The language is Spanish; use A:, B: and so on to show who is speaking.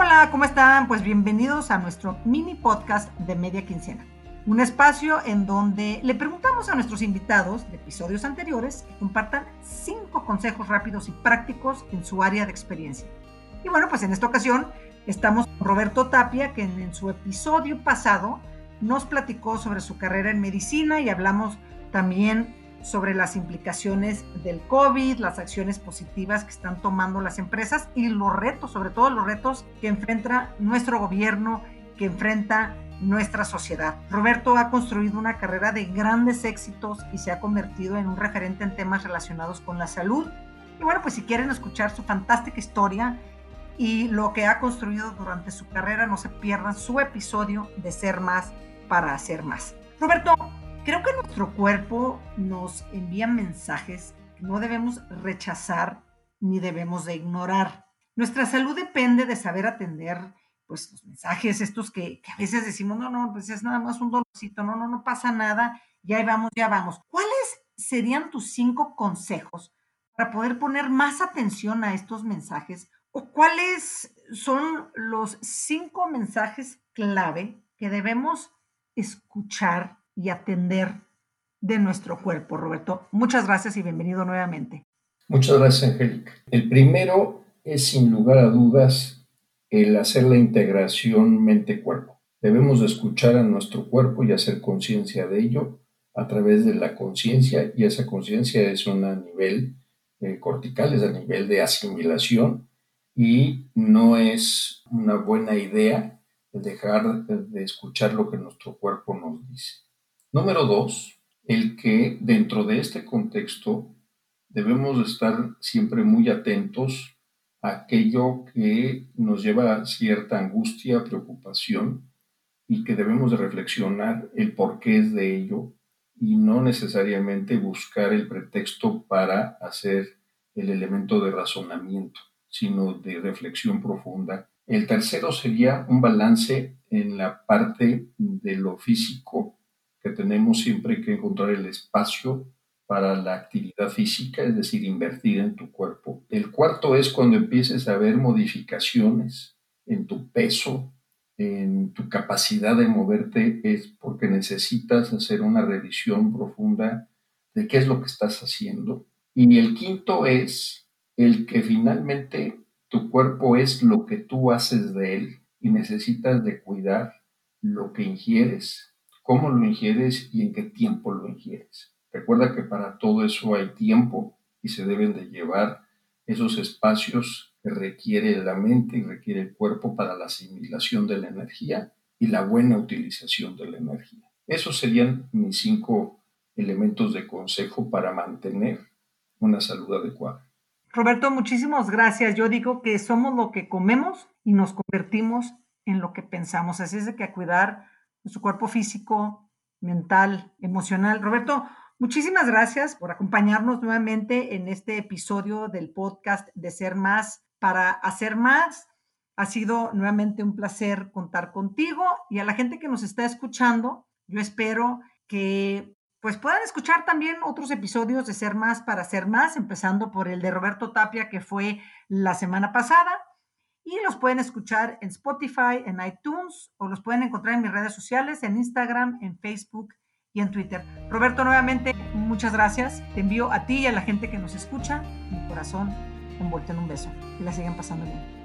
A: Hola, ¿cómo están? Pues bienvenidos a nuestro mini podcast de Media Quincena. Un espacio en donde le preguntamos a nuestros invitados de episodios anteriores que compartan cinco consejos rápidos y prácticos en su área de experiencia. Y bueno, pues en esta ocasión estamos con Roberto Tapia, que en, en su episodio pasado nos platicó sobre su carrera en medicina y hablamos también sobre las implicaciones del COVID, las acciones positivas que están tomando las empresas y los retos, sobre todo los retos que enfrenta nuestro gobierno, que enfrenta nuestra sociedad. Roberto ha construido una carrera de grandes éxitos y se ha convertido en un referente en temas relacionados con la salud. Y bueno, pues si quieren escuchar su fantástica historia y lo que ha construido durante su carrera, no se pierdan su episodio de Ser Más para Hacer Más. Roberto, Creo que nuestro cuerpo nos envía mensajes que no debemos rechazar ni debemos de ignorar. Nuestra salud depende de saber atender pues los mensajes estos que, a veces decimos, no, no, pues es nada más un dolorcito, no, no, no pasa nada, ya vamos, ya vamos. ¿Cuáles serían tus cinco consejos para poder poner más atención a estos mensajes? ¿O cuáles son los cinco mensajes clave que debemos escuchar y atender de nuestro cuerpo. Roberto, muchas gracias y bienvenido nuevamente.
B: Muchas gracias, Angélica. El primero es, sin lugar a dudas, el hacer la integración mente-cuerpo. Debemos escuchar a nuestro cuerpo y hacer conciencia de ello a través de la conciencia y esa conciencia es un nivel eh, cortical, es a nivel de asimilación y no es una buena idea dejar de escuchar lo que nuestro cuerpo nos dice. Número dos, el que dentro de este contexto debemos estar siempre muy atentos a aquello que nos lleva a cierta angustia, preocupación y que debemos de reflexionar el porqué es de ello y no necesariamente buscar el pretexto para hacer el elemento de razonamiento, sino de reflexión profunda. El tercero sería un balance en la parte de lo físico tenemos siempre que encontrar el espacio para la actividad física, es decir, invertir en tu cuerpo. El cuarto es cuando empieces a ver modificaciones en tu peso, en tu capacidad de moverte, es porque necesitas hacer una revisión profunda de qué es lo que estás haciendo. Y el quinto es el que finalmente tu cuerpo es lo que tú haces de él y necesitas de cuidar lo que ingieres cómo lo ingieres y en qué tiempo lo ingieres. Recuerda que para todo eso hay tiempo y se deben de llevar esos espacios que requiere la mente y requiere el cuerpo para la asimilación de la energía y la buena utilización de la energía. Esos serían mis cinco elementos de consejo para mantener una salud adecuada.
A: Roberto, muchísimas gracias. Yo digo que somos lo que comemos y nos convertimos en lo que pensamos. Así es de que a cuidar su cuerpo físico, mental, emocional. Roberto, muchísimas gracias por acompañarnos nuevamente en este episodio del podcast de Ser Más para hacer más. Ha sido nuevamente un placer contar contigo y a la gente que nos está escuchando. Yo espero que pues puedan escuchar también otros episodios de Ser Más para Ser Más, empezando por el de Roberto Tapia que fue la semana pasada y los pueden escuchar en Spotify, en iTunes o los pueden encontrar en mis redes sociales, en Instagram, en Facebook y en Twitter. Roberto, nuevamente, muchas gracias. Te envío a ti y a la gente que nos escucha mi corazón envuelto en un beso. Y la siguen pasando bien.